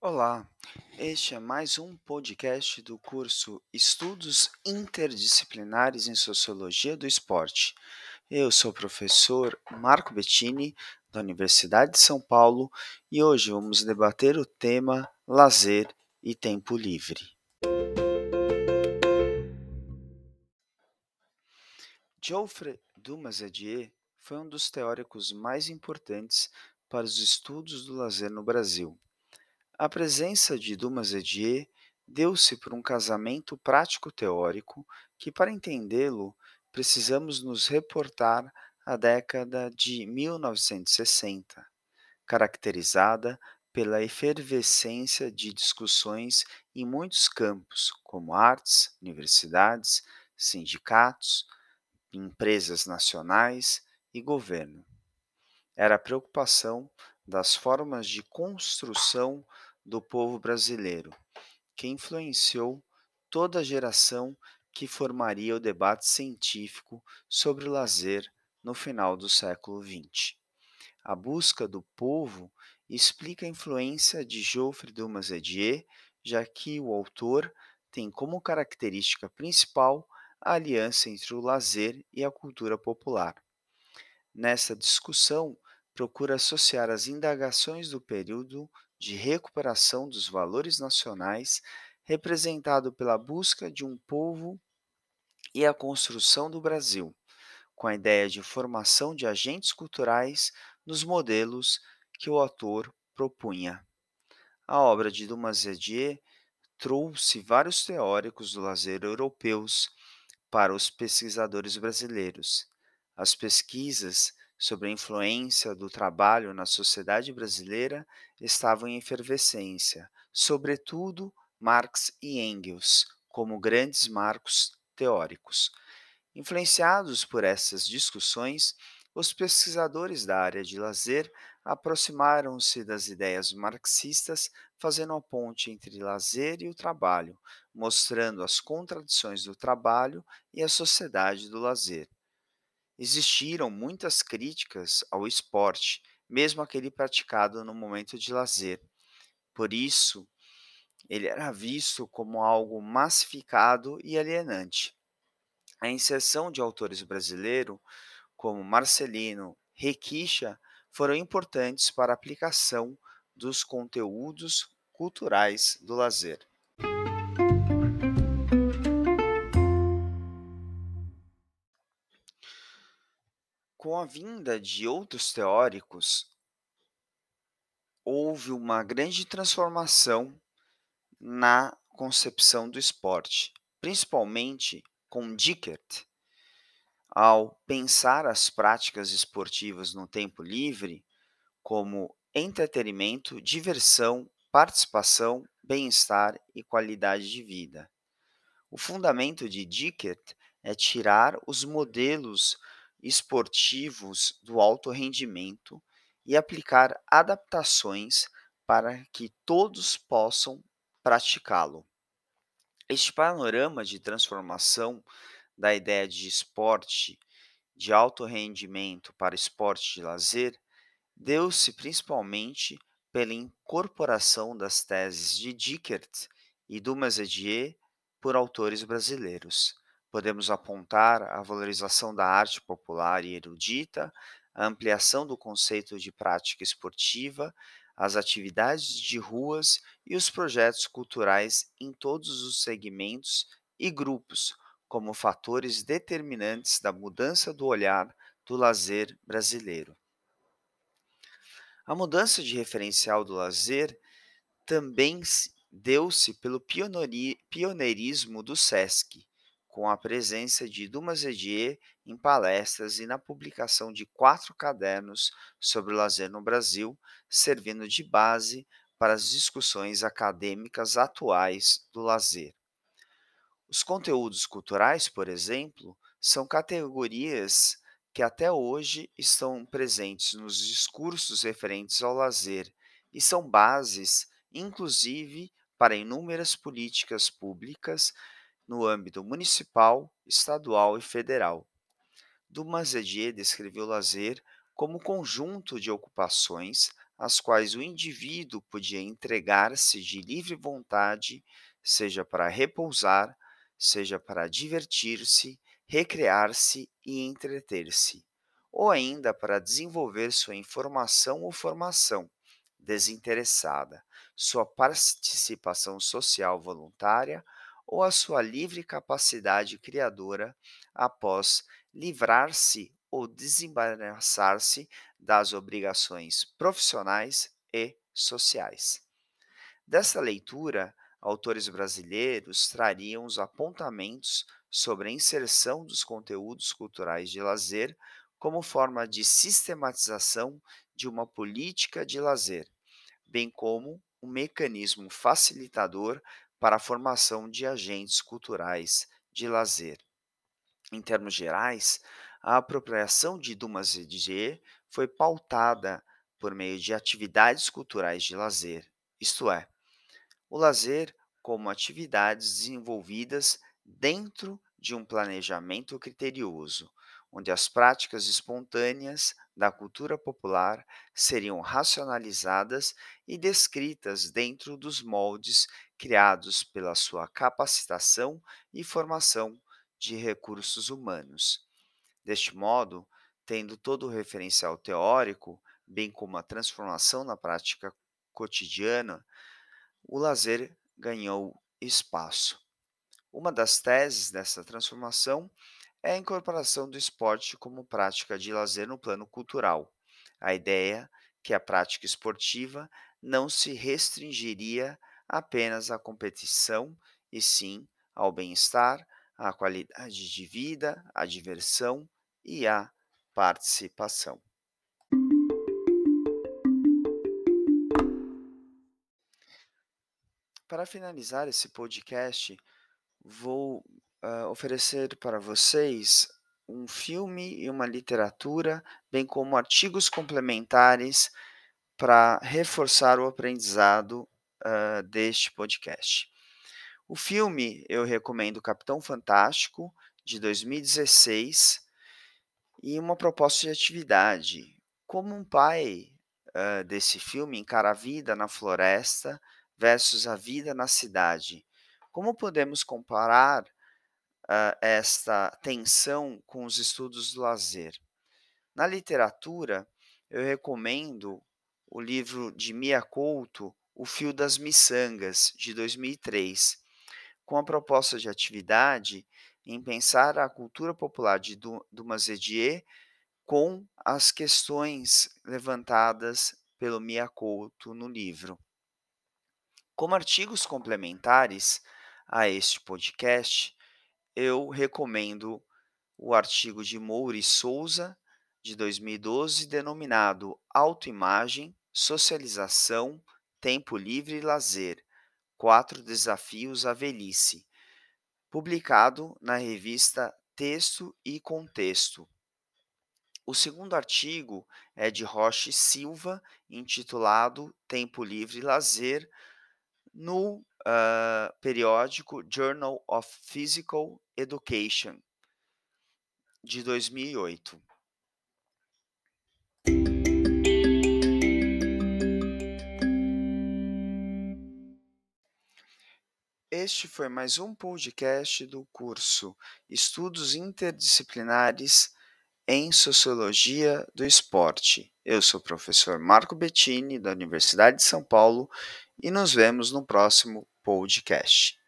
Olá, este é mais um podcast do curso Estudos Interdisciplinares em Sociologia do Esporte. Eu sou o professor Marco Bettini, da Universidade de São Paulo, e hoje vamos debater o tema lazer e tempo livre. Geoffrey Dumas-Edier foi um dos teóricos mais importantes para os estudos do lazer no Brasil. A presença de Dumas-Edier deu-se por um casamento prático-teórico que, para entendê-lo, precisamos nos reportar à década de 1960, caracterizada pela efervescência de discussões em muitos campos, como artes, universidades, sindicatos, empresas nacionais e governo. Era a preocupação das formas de construção do povo brasileiro, que influenciou toda a geração que formaria o debate científico sobre o lazer no final do século XX. A busca do povo explica a influência de Geoffrey Dumas-Edier, já que o autor tem como característica principal a aliança entre o lazer e a cultura popular. Nessa discussão, procura associar as indagações do período de recuperação dos valores nacionais, representado pela busca de um povo e a construção do Brasil, com a ideia de formação de agentes culturais nos modelos que o autor propunha. A obra de Dumas Edier trouxe vários teóricos do lazer europeus para os pesquisadores brasileiros. As pesquisas sobre a influência do trabalho na sociedade brasileira estavam em efervescência, sobretudo Marx e Engels, como grandes marcos teóricos. Influenciados por essas discussões, os pesquisadores da área de lazer aproximaram-se das ideias marxistas, fazendo a ponte entre lazer e o trabalho, mostrando as contradições do trabalho e a sociedade do lazer. Existiram muitas críticas ao esporte, mesmo aquele praticado no momento de lazer. Por isso, ele era visto como algo massificado e alienante. A inserção de autores brasileiros como Marcelino, Requicha, foram importantes para a aplicação dos conteúdos culturais do lazer. Com a vinda de outros teóricos, houve uma grande transformação na concepção do esporte, principalmente com Dickert. Ao pensar as práticas esportivas no tempo livre como entretenimento, diversão, participação, bem-estar e qualidade de vida. O fundamento de Dickert é tirar os modelos esportivos do alto rendimento e aplicar adaptações para que todos possam praticá-lo. Este panorama de transformação da ideia de esporte de alto rendimento para esporte de lazer deu-se principalmente pela incorporação das teses de Dickert e Dumas-Edier por autores brasileiros. Podemos apontar a valorização da arte popular e erudita, a ampliação do conceito de prática esportiva, as atividades de ruas e os projetos culturais em todos os segmentos e grupos, como fatores determinantes da mudança do olhar do lazer brasileiro. A mudança de referencial do lazer também deu-se pelo pioneirismo do SESC, com a presença de Dumas Edier em palestras e na publicação de quatro cadernos sobre o lazer no Brasil, servindo de base para as discussões acadêmicas atuais do lazer. Os conteúdos culturais, por exemplo, são categorias que até hoje estão presentes nos discursos referentes ao lazer e são bases, inclusive, para inúmeras políticas públicas no âmbito municipal, estadual e federal. Dumas Edier descreveu o lazer como conjunto de ocupações às quais o indivíduo podia entregar-se de livre vontade, seja para repousar, seja para divertir-se, recrear-se e entreter-se, ou ainda para desenvolver sua informação ou formação desinteressada, sua participação social voluntária ou a sua livre capacidade criadora após livrar-se ou desembaraçar-se das obrigações profissionais e sociais. Desta leitura, autores brasileiros trariam os apontamentos sobre a inserção dos conteúdos culturais de lazer como forma de sistematização de uma política de lazer, bem como um mecanismo facilitador para a formação de agentes culturais de lazer. Em termos gerais, a apropriação de Dumas Edier foi pautada por meio de atividades culturais de lazer, isto é, o lazer como atividades desenvolvidas dentro de um planejamento criterioso, onde as práticas espontâneas da cultura popular seriam racionalizadas e descritas dentro dos moldes criados pela sua capacitação e formação de recursos humanos. Deste modo, tendo todo o referencial teórico, bem como a transformação na prática cotidiana, o lazer ganhou espaço. Uma das teses dessa transformação é a incorporação do esporte como prática de lazer no plano cultural. A ideia que a prática esportiva não se restringiria apenas à competição, e sim ao bem-estar, à qualidade de vida, à diversão e à participação. Para finalizar esse podcast, vou uh, oferecer para vocês um filme e uma literatura, bem como artigos complementares para reforçar o aprendizado uh, deste podcast. O filme eu recomendo Capitão Fantástico, de 2016, e uma proposta de atividade. Como um pai uh, desse filme encara a vida na floresta versus a vida na cidade? Como podemos comparar uh, esta tensão com os estudos do lazer? Na literatura, eu recomendo o livro de Mia Couto, O Fio das Miçangas, de 2003, com a proposta de atividade em pensar a cultura popular de Dumas Edier com as questões levantadas pelo Mia Couto no livro. Como artigos complementares a este podcast, eu recomendo o artigo de Moura Souza, de 2012, denominado Autoimagem, Socialização, Tempo Livre e Lazer: Quatro Desafios à Velhice, publicado na revista Texto e Contexto. O segundo artigo é de Rocha e Silva, intitulado Tempo Livre e Lazer, no uh, periódico Journal of Physical Education, de 2008. Este foi mais um podcast do curso Estudos Interdisciplinares em Sociologia do Esporte. Eu sou o professor Marco Bettini, da Universidade de São Paulo, e nos vemos no próximo podcast.